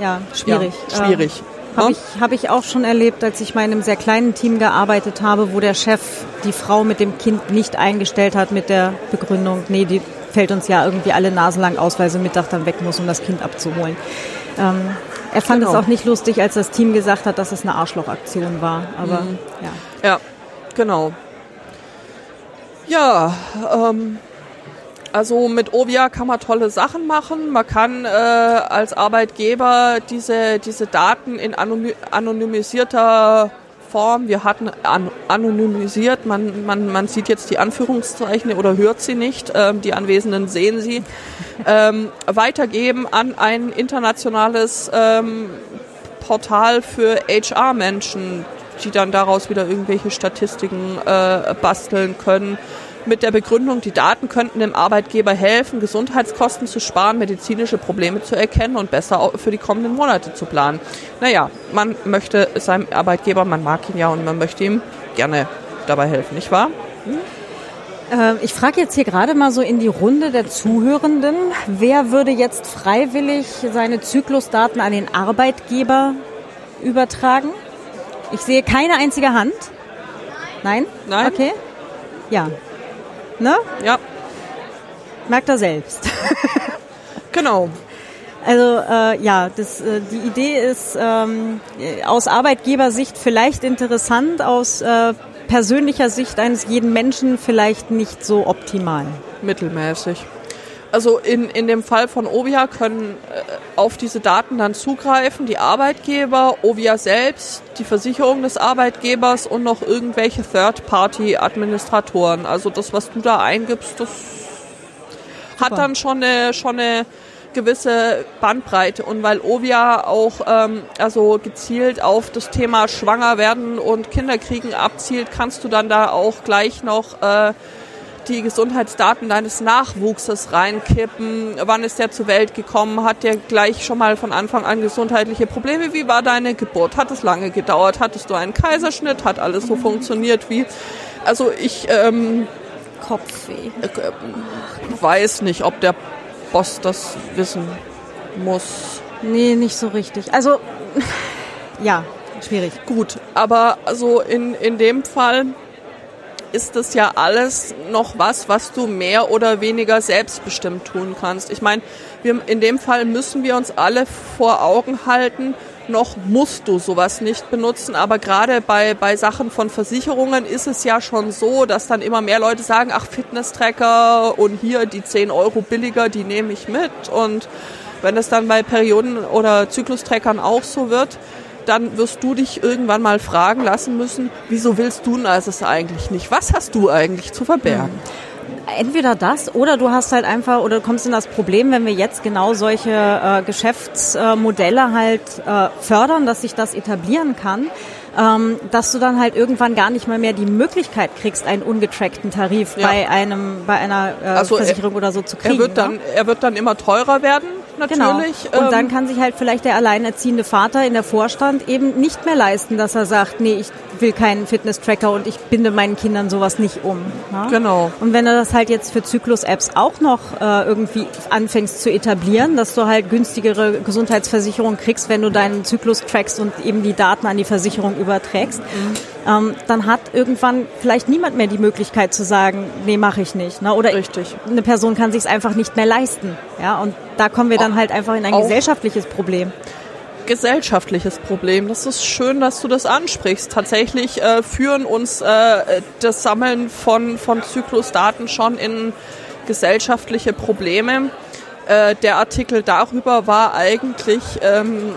A: ja, schwierig.
B: Ja, schwierig.
A: Habe
B: Ne?
A: ich, hab ich auch schon erlebt, als ich mal in einem sehr kleinen Team gearbeitet habe, wo der Chef die Frau mit dem Kind nicht eingestellt hat mit der Begründung, nee, die fällt uns ja irgendwie alle nasenlang aus, weil sie Mittag dann weg muss, um das Kind abzuholen. Ähm, er fand
B: Genau.
A: es auch nicht lustig, als das Team gesagt hat, dass es eine Arschlochaktion war. Aber
B: Mhm.
A: ja.
B: Ja, genau. Ja, ähm, also mit Ovia kann man tolle Sachen machen. Man kann äh, als Arbeitgeber diese, diese Daten in anony anonymisierter Form, wir hatten an, anonymisiert, man, man, man sieht jetzt die Anführungszeichen oder hört sie nicht, ähm, die Anwesenden sehen sie, ähm, weitergeben an ein internationales ähm, Portal für HR-Menschen, die dann daraus wieder irgendwelche Statistiken äh, basteln können. Mit der Begründung, die Daten könnten dem Arbeitgeber helfen, Gesundheitskosten zu sparen, medizinische Probleme zu erkennen und besser für die kommenden Monate zu planen. Naja, man möchte seinem Arbeitgeber, man mag ihn ja und man möchte ihm gerne dabei helfen, nicht wahr?
A: Äh, ich frage jetzt hier gerade mal so in die Runde der Zuhörenden. Wer würde jetzt freiwillig seine Zyklusdaten an den Arbeitgeber übertragen? Ich sehe keine einzige Hand. Nein?
B: Nein?
A: Okay. Ja. Ne?
B: Ja,
A: Merkt er selbst.
B: genau.
A: Also äh, ja, das, äh, die Idee ist ähm, äh, aus Arbeitgebersicht vielleicht interessant, aus äh, persönlicher Sicht eines jeden Menschen vielleicht nicht so optimal.
B: mittelmäßig. Also in, in dem Fall von Ovia können äh, auf diese Daten dann zugreifen die Arbeitgeber, Ovia selbst, die Versicherung des Arbeitgebers und noch irgendwelche Third-Party-Administratoren. Also das, was du da eingibst, das hat dann schon eine, schon eine gewisse Bandbreite und weil Ovia auch ähm, also gezielt auf das Thema Schwanger werden und Kinderkriegen abzielt, kannst du dann da auch gleich noch äh, die Gesundheitsdaten deines Nachwuchses reinkippen. Wann ist der zur Welt gekommen? Hat der gleich schon mal von Anfang an gesundheitliche Probleme? Wie war deine Geburt? Hat es lange gedauert? Hattest du einen Kaiserschnitt? Hat alles so funktioniert wie? Also ich ähm,
A: Kopfweh.
B: äh, weiß nicht, ob der Boss das wissen muss.
A: Nee, nicht so richtig. Also ja, schwierig.
B: Gut, aber also in, in dem Fall ist das ja alles noch was, was du mehr oder weniger selbstbestimmt tun kannst. Ich meine, wir, in dem Fall müssen wir uns alle vor Augen halten, noch musst du sowas nicht benutzen, aber gerade bei, bei Sachen von Versicherungen ist es ja schon so, dass dann immer mehr Leute sagen, ach Fitness-Tracker und hier die 10 Euro billiger, die nehme ich mit und wenn das dann bei Perioden- oder Zyklustrackern auch so wird, dann wirst du dich irgendwann mal fragen lassen müssen, wieso willst du das eigentlich nicht? Was hast du eigentlich zu verbergen?
A: Entweder das oder du hast halt einfach oder du kommst in das Problem, wenn wir jetzt genau solche äh, Geschäftsmodelle halt äh, fördern, dass sich das etablieren kann, ähm, dass du dann halt irgendwann gar nicht mal mehr die Möglichkeit kriegst, einen ungetrackten Tarif
B: Ja.
A: bei einem bei einer äh,
B: Also er-
A: Versicherung oder so zu kriegen.
B: Er wird
A: ne?
B: dann, er wird dann immer teurer werden,
A: Genau.
B: natürlich.
A: Und
B: Ähm,
A: dann kann sich halt vielleicht der alleinerziehende Vater in der Vorstand eben nicht mehr leisten, dass er sagt, nee, ich will keinen Fitness-Tracker und ich binde meinen Kindern sowas nicht um. ne?
B: Genau.
A: Und wenn du das halt jetzt für Zyklus-Apps auch noch äh, irgendwie anfängst zu etablieren, dass du halt günstigere Gesundheitsversicherung kriegst, wenn du deinen Zyklus trackst und eben die Daten an die Versicherung überträgst, ähm, dann hat irgendwann vielleicht niemand mehr die Möglichkeit zu sagen, nee, mache ich nicht. Ne? Oder
B: Richtig.
A: eine Person kann sich einfach nicht mehr leisten. Ja, und da kommen wir dann halt einfach in ein
B: Auch-
A: gesellschaftliches Problem.
B: gesellschaftliches Problem. Das ist schön, dass du das ansprichst. Tatsächlich äh, führen uns äh, das Sammeln von, von Zyklusdaten schon in gesellschaftliche Probleme. Äh, der Artikel darüber war eigentlich ähm,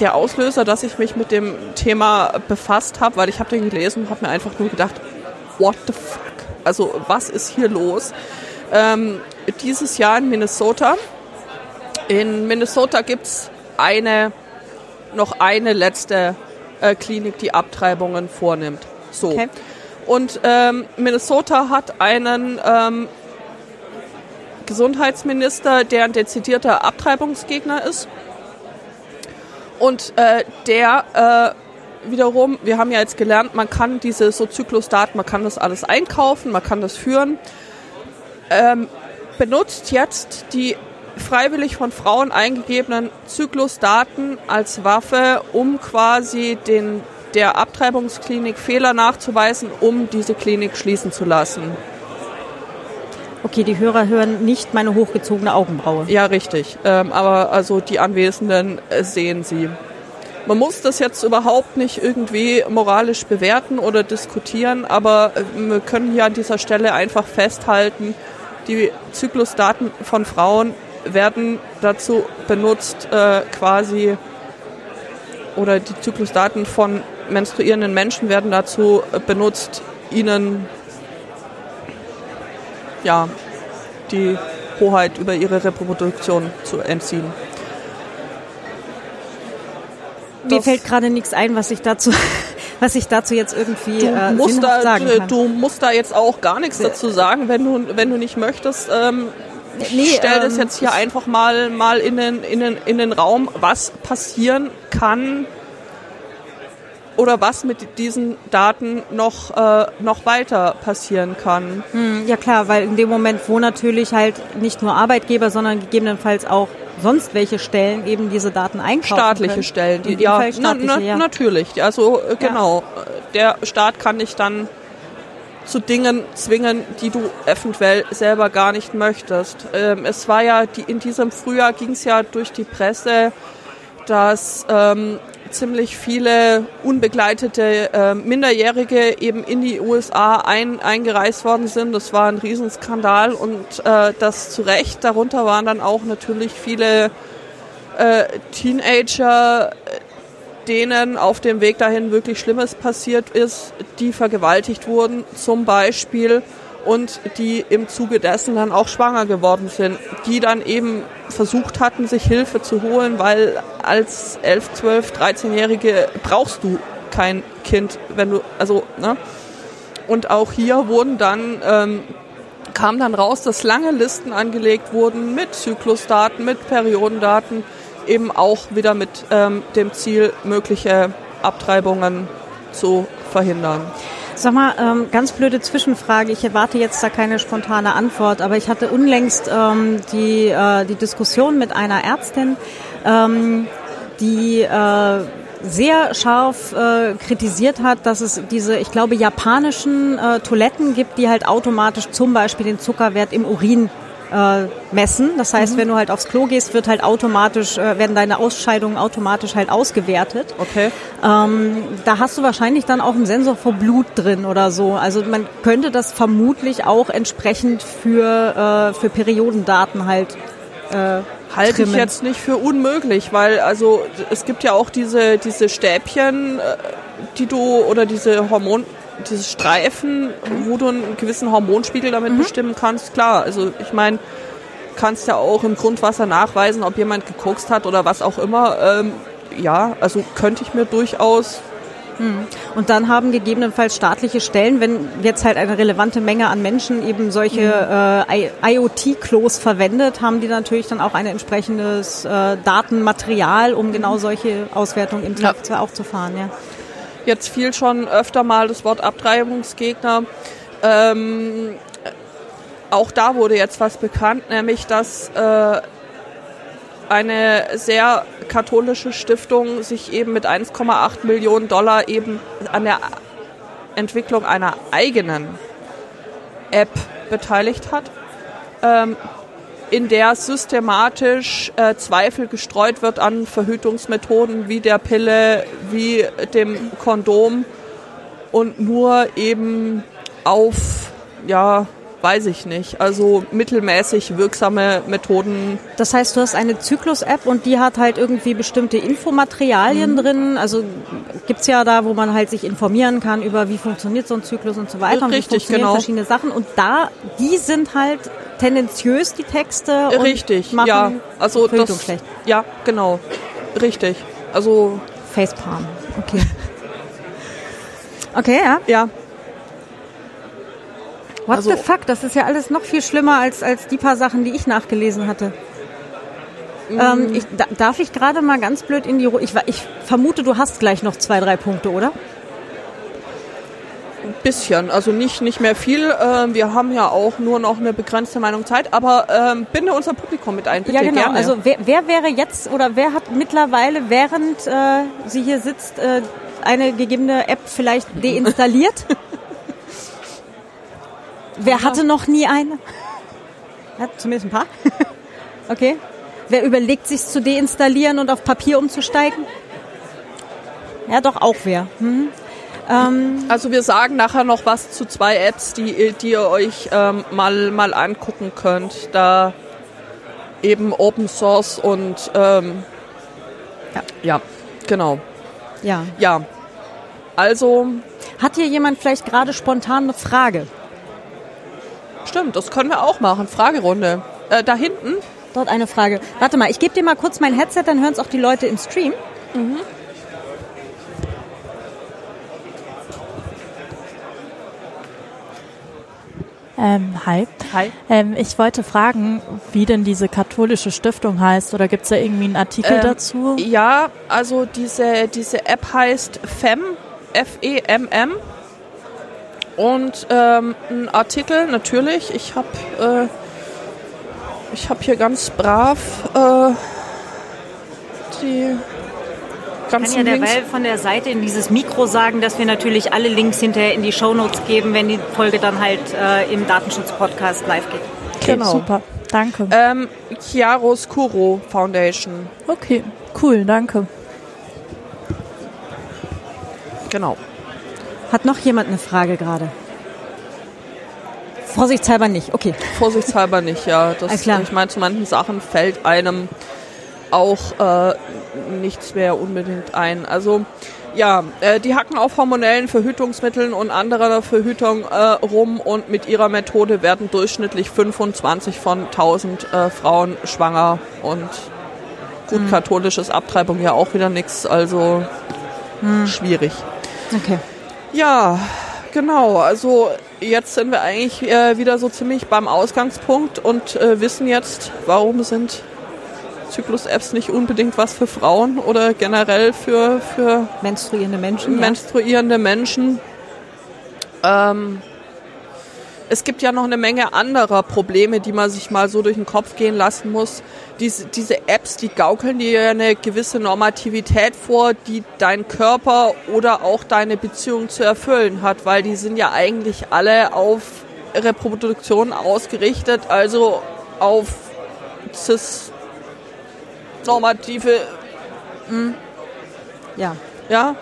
B: der Auslöser, dass ich mich mit dem Thema befasst habe, weil ich habe den gelesen und habe mir einfach nur gedacht, what the fuck? Also was ist hier los? Ähm, dieses Jahr in Minnesota. In Minnesota gibt es eine, noch eine letzte äh, Klinik, die Abtreibungen vornimmt. So. Okay. Und ähm, Minnesota hat einen ähm, Gesundheitsminister, der ein dezidierter Abtreibungsgegner ist. Und äh, der äh, wiederum, wir haben ja jetzt gelernt, man kann diese so Zyklusdaten, man kann das alles einkaufen, man kann das führen, ähm, benutzt jetzt die freiwillig von Frauen eingegebenen Zyklusdaten als Waffe, um quasi den, der Abtreibungsklinik Fehler nachzuweisen, um diese Klinik schließen zu lassen.
A: Okay, die Hörer hören nicht meine hochgezogene Augenbraue.
B: Ja, richtig. Ähm, aber also die Anwesenden äh, sehen sie. Man muss das jetzt überhaupt nicht irgendwie moralisch bewerten oder diskutieren, aber äh, wir können hier an dieser Stelle einfach festhalten, die Zyklusdaten von Frauen werden dazu benutzt, äh, quasi, oder die Zyklusdaten von menstruierenden Menschen werden dazu äh, benutzt, ihnen ja, die Hoheit über ihre Reproduktion zu entziehen.
A: Mir das fällt gerade nichts ein, was ich dazu was ich dazu jetzt irgendwie du äh, musst da, sagen kann.
B: Du musst da jetzt auch gar nichts dazu sagen, wenn du, wenn du nicht möchtest. Ähm, nee, stell ähm, das jetzt hier einfach mal, mal in, den, in, den, in den Raum, was passieren kann, oder was mit diesen Daten noch, äh, noch weiter passieren kann.
A: Hm, ja klar, weil in dem Moment, wo natürlich halt nicht nur Arbeitgeber, sondern gegebenenfalls auch sonst welche Stellen eben diese Daten einkaufen
B: Staatliche
A: können.
B: Stellen, die, ja, na, na, ja, natürlich. Also äh, genau, ja. der Staat kann dich dann zu Dingen zwingen, die du eventuell selber gar nicht möchtest. Ähm, es war ja, die, in diesem Frühjahr ging es ja durch die Presse, dass ähm, ziemlich viele unbegleitete äh, Minderjährige eben in die USA ein, eingereist worden sind. Das war ein Riesenskandal und äh, das zu Recht. Darunter waren dann auch natürlich viele äh, Teenager, denen auf dem Weg dahin wirklich Schlimmes passiert ist, die vergewaltigt wurden zum Beispiel und die im Zuge dessen dann auch schwanger geworden sind, die dann eben versucht hatten, sich Hilfe zu holen, weil als 11, 12, 13-Jährige brauchst du kein Kind, wenn du, also, ne? Und auch hier wurden dann, ähm, kam dann raus, dass lange Listen angelegt wurden mit Zyklusdaten, mit Periodendaten, eben auch wieder mit ähm, dem Ziel, mögliche Abtreibungen zu verhindern.
A: Sag mal, ähm, ganz blöde Zwischenfrage. Ich erwarte jetzt da keine spontane Antwort, aber ich hatte unlängst ähm, die, äh, die Diskussion mit einer Ärztin, ähm, die äh, sehr scharf äh, kritisiert hat, dass es diese, ich glaube, japanischen äh, Toiletten gibt, die halt automatisch zum Beispiel den Zuckerwert im Urin äh, messen. Das heißt, mhm. wenn du halt aufs Klo gehst, wird halt automatisch, äh, werden deine Ausscheidungen automatisch halt ausgewertet.
B: Okay.
A: Ähm, da hast du wahrscheinlich dann auch einen Sensor für Blut drin oder so. Also man könnte das vermutlich auch entsprechend für, äh, für Periodendaten halt
B: äh, Halte ich jetzt nicht für unmöglich, weil also es gibt ja auch diese, diese Stäbchen, äh, die du oder diese Hormon, diese Streifen, wo du einen gewissen Hormonspiegel damit mhm. bestimmen kannst, klar. Also ich meine, kannst ja auch im Grundwasser nachweisen, ob jemand gekokst hat oder was auch immer. Ähm, ja, also könnte ich mir durchaus
A: mhm. und dann haben gegebenenfalls staatliche Stellen, wenn jetzt halt eine relevante Menge an Menschen eben solche mhm. äh, IoT-Klos verwendet, haben die natürlich dann auch ein entsprechendes äh, Datenmaterial, um genau solche Auswertungen im Zweifelsfall ja. auch zu fahren. Ja.
B: Jetzt fiel schon öfter mal das Wort Abtreibungsgegner. Ähm, auch da wurde jetzt was bekannt, nämlich dass äh, eine sehr katholische Stiftung sich eben mit 1,8 Millionen Dollar eben an der Entwicklung einer eigenen App beteiligt hat. Ähm, in der systematisch äh, Zweifel gestreut wird an Verhütungsmethoden wie der Pille, wie dem Kondom und nur eben auf, ja, weiß ich nicht, also mittelmäßig wirksame Methoden.
A: Das heißt, du hast eine Zyklus-App und die hat halt irgendwie bestimmte Infomaterialien mhm. drin. Also gibt's ja da, wo man halt sich informieren kann über, wie funktioniert so ein Zyklus und so weiter.
B: Richtig, und wie
A: funktionieren
B: genau.
A: verschiedene Sachen. Und da, die sind halt tendenziös, die Texte. Und
B: Richtig,
A: machen
B: ja. Also das,
A: schlecht.
B: Ja, genau. Richtig. Also
A: Facepalm. Okay. Okay, ja.
B: ja,
A: What
B: Also-
A: the fuck? Das ist ja alles noch viel schlimmer als, als die paar Sachen, die ich nachgelesen hatte.
B: Mm.
A: Ähm, ich, da, darf ich gerade mal ganz blöd in die Ru ich, ich vermute, du hast gleich noch zwei, drei Punkte, oder?
B: ein bisschen. Also nicht, nicht mehr viel. Ähm, wir haben ja auch nur noch eine begrenzte Meinung Zeit, aber ähm, binde unser Publikum mit ein. Bitte
A: ja, genau.
B: gerne.
A: Also wer, wer wäre jetzt oder wer hat mittlerweile, während äh, sie hier sitzt, äh, eine gegebene App vielleicht deinstalliert? wer hatte noch nie eine? Ja, zumindest ein paar. okay. Wer überlegt, sich zu deinstallieren und auf Papier umzusteigen? Ja, doch auch wer. Mhm. Ähm,
B: Also wir sagen nachher noch was zu zwei Apps, die, die ihr euch ähm, mal, mal angucken könnt. Da eben Open Source und ähm,
A: Ja.
B: ja, genau.
A: ja.
B: Ja, also
A: Hat hier jemand vielleicht gerade spontan eine Frage?
B: Stimmt, das können wir auch machen. Fragerunde. Äh, da hinten,
A: Dort eine Frage. Warte mal, ich gebe dir mal kurz mein Headset, dann hören es auch die Leute im Stream.
C: Ähm, hi.
B: Hi.
C: Ähm, ich wollte fragen, wie denn diese katholische Stiftung heißt oder gibt es da irgendwie einen Artikel
B: Ähm,
C: dazu?
B: Ja, also diese, diese App heißt FEM, F-E-M-M. Und ähm, ein Artikel, natürlich. Ich habe äh, ich hab hier ganz brav äh, die
A: kann
B: ganzen
A: ja
B: Links.
A: derweil von der Seite in dieses Mikro sagen, dass wir natürlich alle Links hinterher in die Shownotes geben, wenn die Folge dann halt äh, im Datenschutz-Podcast live geht.
C: Okay,
B: genau.
C: super. Danke.
B: Ähm, Chiaroscuro Foundation.
C: Okay, cool, danke.
B: Genau.
A: Hat noch jemand eine Frage gerade? Vorsichtshalber nicht, okay.
B: Vorsichtshalber nicht, ja. Das,
A: Alles klar.
B: Ich meine, zu manchen Sachen fällt einem auch äh, nichts mehr unbedingt ein. Also ja, äh, die hacken auf hormonellen Verhütungsmitteln und anderer Verhütung äh, rum und mit ihrer Methode werden durchschnittlich 25 von 1000 äh, Frauen schwanger und gut, katholisches Abtreibung ja auch wieder nichts, also schwierig.
A: Okay.
B: Ja, genau. Also jetzt sind wir eigentlich äh, wieder so ziemlich beim Ausgangspunkt und äh, wissen jetzt, warum sind Zyklus-Apps nicht unbedingt was für Frauen oder generell für, für
A: Menstruierende Menschen. ja.
B: menstruierende Menschen. Ähm, es gibt ja noch eine Menge anderer Probleme, die man sich mal so durch den Kopf gehen lassen muss. Diese, diese Apps, die gaukeln dir ja eine gewisse Normativität vor, die dein Körper oder auch deine Beziehung zu erfüllen hat, weil die sind ja eigentlich alle auf Reproduktion ausgerichtet, also auf cis-normative
A: ja.
B: ja.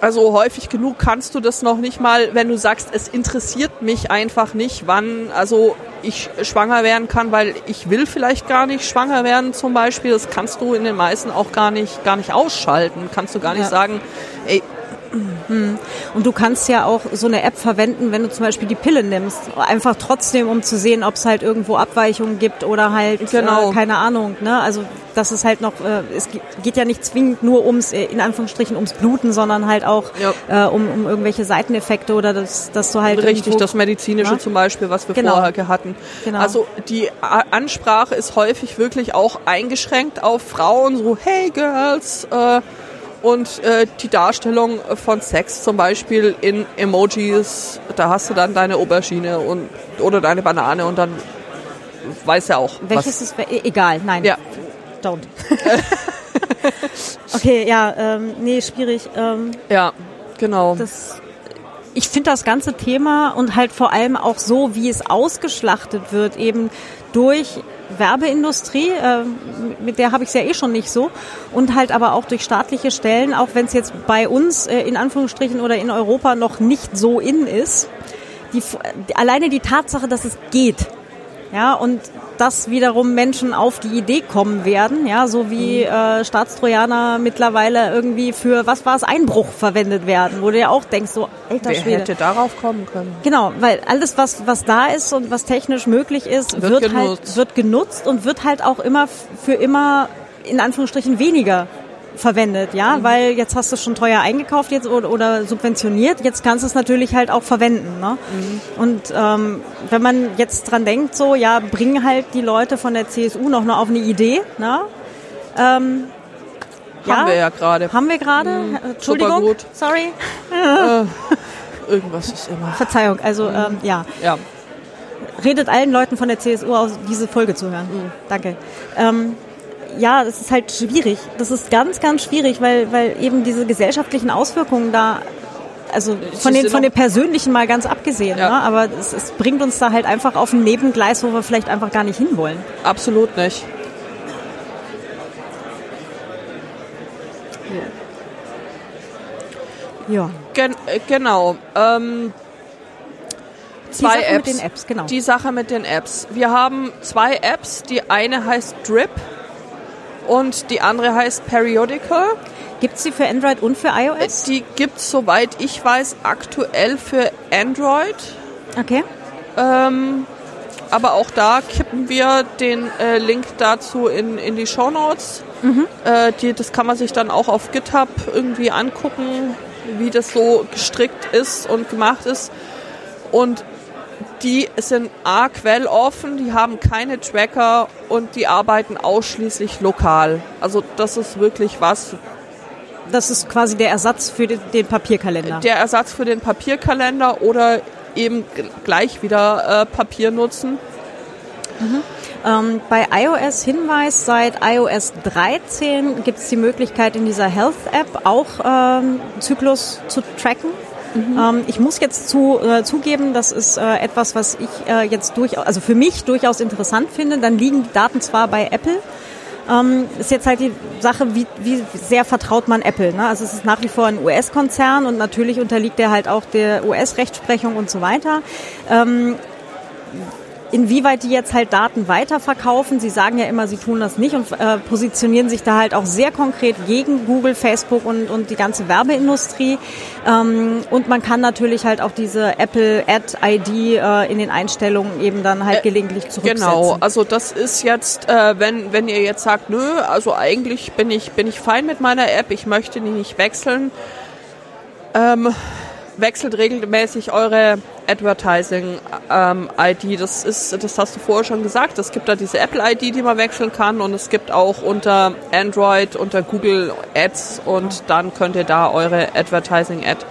B: Also häufig genug kannst du das noch nicht mal, wenn du sagst, es interessiert mich einfach nicht, wann also ich schwanger werden kann, weil ich will vielleicht gar nicht schwanger werden zum Beispiel. Das kannst du in den meisten auch gar nicht, gar nicht ausschalten. Kannst du gar nicht
A: Ja.
B: sagen, ey,
A: Und du kannst ja auch so eine App verwenden, wenn du zum Beispiel die Pille nimmst. Einfach trotzdem, um zu sehen, ob es halt irgendwo Abweichungen gibt oder halt,
B: Genau.
A: äh, keine Ahnung. Ne? Also das ist halt noch, äh, es ge- geht ja nicht zwingend nur ums, äh, in Anführungsstrichen, ums Bluten, sondern halt auch
B: Ja.
A: äh, um, um irgendwelche Seiteneffekte oder das, dass du halt
B: Richtig,
A: irgendwo,
B: das Medizinische
A: Ja.
B: zum Beispiel, was wir
A: Genau.
B: vorher hatten.
A: Genau.
B: Also die A- Ansprache ist häufig wirklich auch eingeschränkt auf Frauen, so hey Girls. Äh, und äh, die Darstellung von Sex zum Beispiel in Emojis, da hast du dann deine Aubergine und oder deine Banane und dann weiß ja auch
A: Welches ist, e- egal, nein.
B: Ja,
A: Don't. okay, ja, ähm, nee, schwierig. Ähm,
B: ja, genau.
A: das, ich finde das ganze Thema und halt vor allem auch so, wie es ausgeschlachtet wird, eben durch Werbeindustrie, äh, mit der habe ich es ja eh schon nicht so, und halt aber auch durch staatliche Stellen, auch wenn es jetzt bei uns äh, in Anführungsstrichen oder in Europa noch nicht so in ist. Die, alleine die Tatsache, dass es geht, ja, und dass wiederum Menschen auf die Idee kommen werden, ja, so wie mhm. äh, Staatstrojaner mittlerweile irgendwie für, was war es, Einbruch verwendet werden, wo du ja auch denkst, so,
B: alter Wer Schwede. hätte darauf kommen können?
A: Genau, weil alles, was, was da ist und was technisch möglich ist, wird, wird halt, wird genutzt und wird halt auch immer für immer in Anführungsstrichen weniger verwendet, ja, mhm. weil jetzt hast du schon teuer eingekauft jetzt oder, oder subventioniert, jetzt kannst du es natürlich halt auch verwenden. Ne? Mhm. Und ähm, wenn man jetzt dran denkt, so, ja, bringen halt die Leute von der CSU noch nur auf eine Idee, ne? Ähm,
B: ja, haben wir ja gerade.
A: Haben wir gerade? Mhm. Entschuldigung.
B: gut.
A: Sorry.
B: Äh, irgendwas ist immer.
A: Verzeihung, also mhm. ähm, ja.
B: Ja.
A: Redet allen Leuten von der CSU aus, diese Folge zu hören. Mhm. Danke. Ähm, ja, das ist halt schwierig. Das ist ganz, ganz schwierig, weil, weil eben diese gesellschaftlichen Auswirkungen da, also von den, von den persönlichen mal ganz abgesehen, ja. ne? aber es, es bringt uns da halt einfach auf ein Nebengleis, wo wir vielleicht einfach gar nicht hinwollen.
B: Absolut nicht.
A: Ja.
B: Gen äh, genau. Ähm, zwei
A: die
B: Sache Apps.
A: Mit den Apps, genau.
B: Die Sache mit den Apps. Wir haben zwei Apps. Die eine heißt Drip und die andere heißt Periodical.
A: Gibt es die für Android und für iOS?
B: Die gibt es, soweit ich weiß, aktuell für Android.
A: Okay.
B: Ähm, aber auch da kippen wir den äh, Link dazu in, in die Show Notes. Mhm. Äh, die, das kann man sich dann auch auf GitHub irgendwie angucken, wie das so gestrickt ist und gemacht ist. Und die sind A, quelloffen, die haben keine Tracker und die arbeiten ausschließlich lokal. Also das ist wirklich was.
A: Das ist quasi der Ersatz für den, Papierkalender.
B: Der Ersatz für den Papierkalender oder eben gleich wieder äh, Papier nutzen.
A: Mhm. Ähm, bei iOS Hinweis, seit iOS 13 gibt es die Möglichkeit in dieser Health App auch ähm, Zyklus zu tracken. Mhm. Ähm, ich muss jetzt zu, äh, zugeben, das ist äh, etwas, was ich äh, jetzt durchaus, also für mich durchaus interessant finde. Dann liegen die Daten zwar bei Apple, ähm, ist jetzt halt die Sache, wie, wie sehr vertraut man Apple. Ne? Also es ist nach wie vor ein US-Konzern und natürlich unterliegt er halt auch der US-Rechtsprechung und so weiter. Ähm, Inwieweit die jetzt halt Daten weiterverkaufen, sie sagen ja immer, sie tun das nicht und äh, positionieren sich da halt auch sehr konkret gegen Google, Facebook und, und die ganze Werbeindustrie. Ähm, und man kann natürlich halt auch diese Apple Ad ID äh, in den Einstellungen eben dann halt äh, gelegentlich zurücksetzen.
B: Genau, also das ist jetzt, äh, wenn, wenn ihr jetzt sagt, nö, also eigentlich bin ich, bin ich fein mit meiner App, ich möchte die nicht wechseln. Ähm, wechselt regelmäßig eure Advertising-ID. Ähm, das ist, das hast du vorher schon gesagt. Es gibt da diese Apple-ID, die man wechseln kann und es gibt auch unter Android, unter Google Ads und dann könnt ihr da eure Advertising-Ad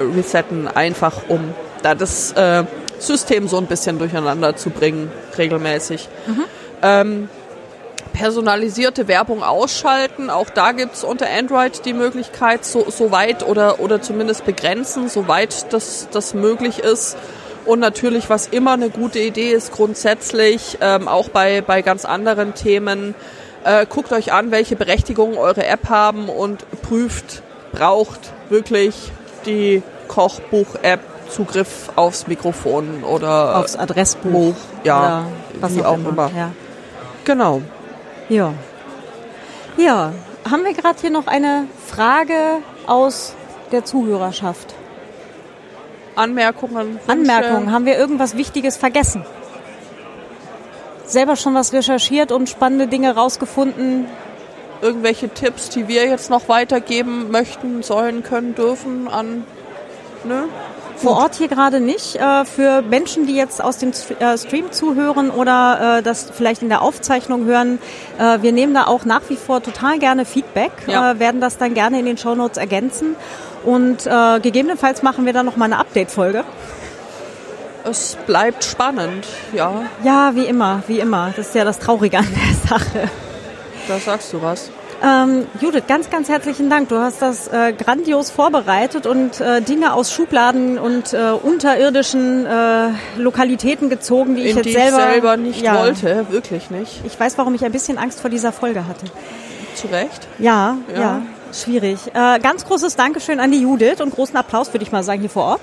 B: resetten, einfach um da das äh, System so ein bisschen durcheinander zu bringen, regelmäßig. Mhm. Ähm, personalisierte Werbung ausschalten. Auch da gibt es unter Android die Möglichkeit, so, so weit oder, oder zumindest begrenzen, soweit das, das möglich ist. Und natürlich, was immer eine gute Idee ist, grundsätzlich, ähm, auch bei, bei ganz anderen Themen, äh, guckt euch an, welche Berechtigungen eure App haben und prüft, braucht wirklich die Kochbuch-App Zugriff aufs Mikrofon oder
A: aufs Adressbuch.
B: Ja, was wie auch immer. immer.
A: Ja.
B: Genau.
A: Ja. Ja, haben wir gerade hier noch eine Frage aus der Zuhörerschaft?
B: Anmerkungen?
A: Wünsche? Anmerkungen. Haben wir irgendwas Wichtiges vergessen? Selber schon was recherchiert und spannende Dinge rausgefunden?
B: Irgendwelche Tipps, die wir jetzt noch weitergeben möchten, sollen, können, dürfen an... Ne?
A: Vor Ort hier gerade nicht. Äh, für Menschen, die jetzt aus dem äh, Stream zuhören oder äh, das vielleicht in der Aufzeichnung hören, wir nehmen da auch nach wie vor total gerne Feedback, ja. werden das dann gerne in den Shownotes ergänzen und gegebenenfalls machen wir dann noch mal eine Update-Folge.
B: Es bleibt spannend, ja.
A: Ja, wie immer, wie immer. Das ist ja das Traurige an der Sache.
B: Da sagst du was.
A: Ähm, Judith, ganz, ganz herzlichen Dank. Du hast das äh, grandios vorbereitet und äh, Dinge aus Schubladen und äh, unterirdischen äh, Lokalitäten gezogen, die
B: In
A: ich jetzt
B: die
A: selber,
B: ich selber nicht
A: ja,
B: wollte, wirklich nicht.
A: Ich weiß, warum ich ein bisschen Angst vor dieser Folge hatte.
B: Zu Recht.
A: Ja, ja,
B: Ja.
A: schwierig. Äh, ganz großes Dankeschön an die Judith und großen Applaus, würde ich mal sagen, hier vor Ort.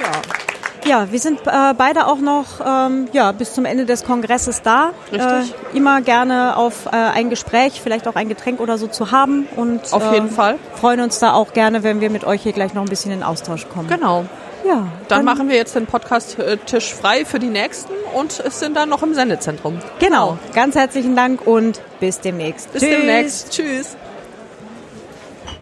B: Ja.
A: Ja, wir sind äh, beide auch noch ähm, ja, bis zum Ende des Kongresses da.
B: Richtig.
A: Äh, immer gerne auf äh, ein Gespräch, vielleicht auch ein Getränk oder so zu haben. Und
B: Auf
A: äh,
B: jeden Fall.
A: freuen uns da auch gerne, wenn wir mit euch hier gleich noch ein bisschen in Austausch kommen.
B: Genau.
A: Ja,
B: Dann machen wir jetzt den Podcast-Tisch frei für die nächsten und es sind dann noch im Sendezentrum.
A: Genau. Ganz herzlichen Dank und bis demnächst.
B: Bis demnächst. Tschüss.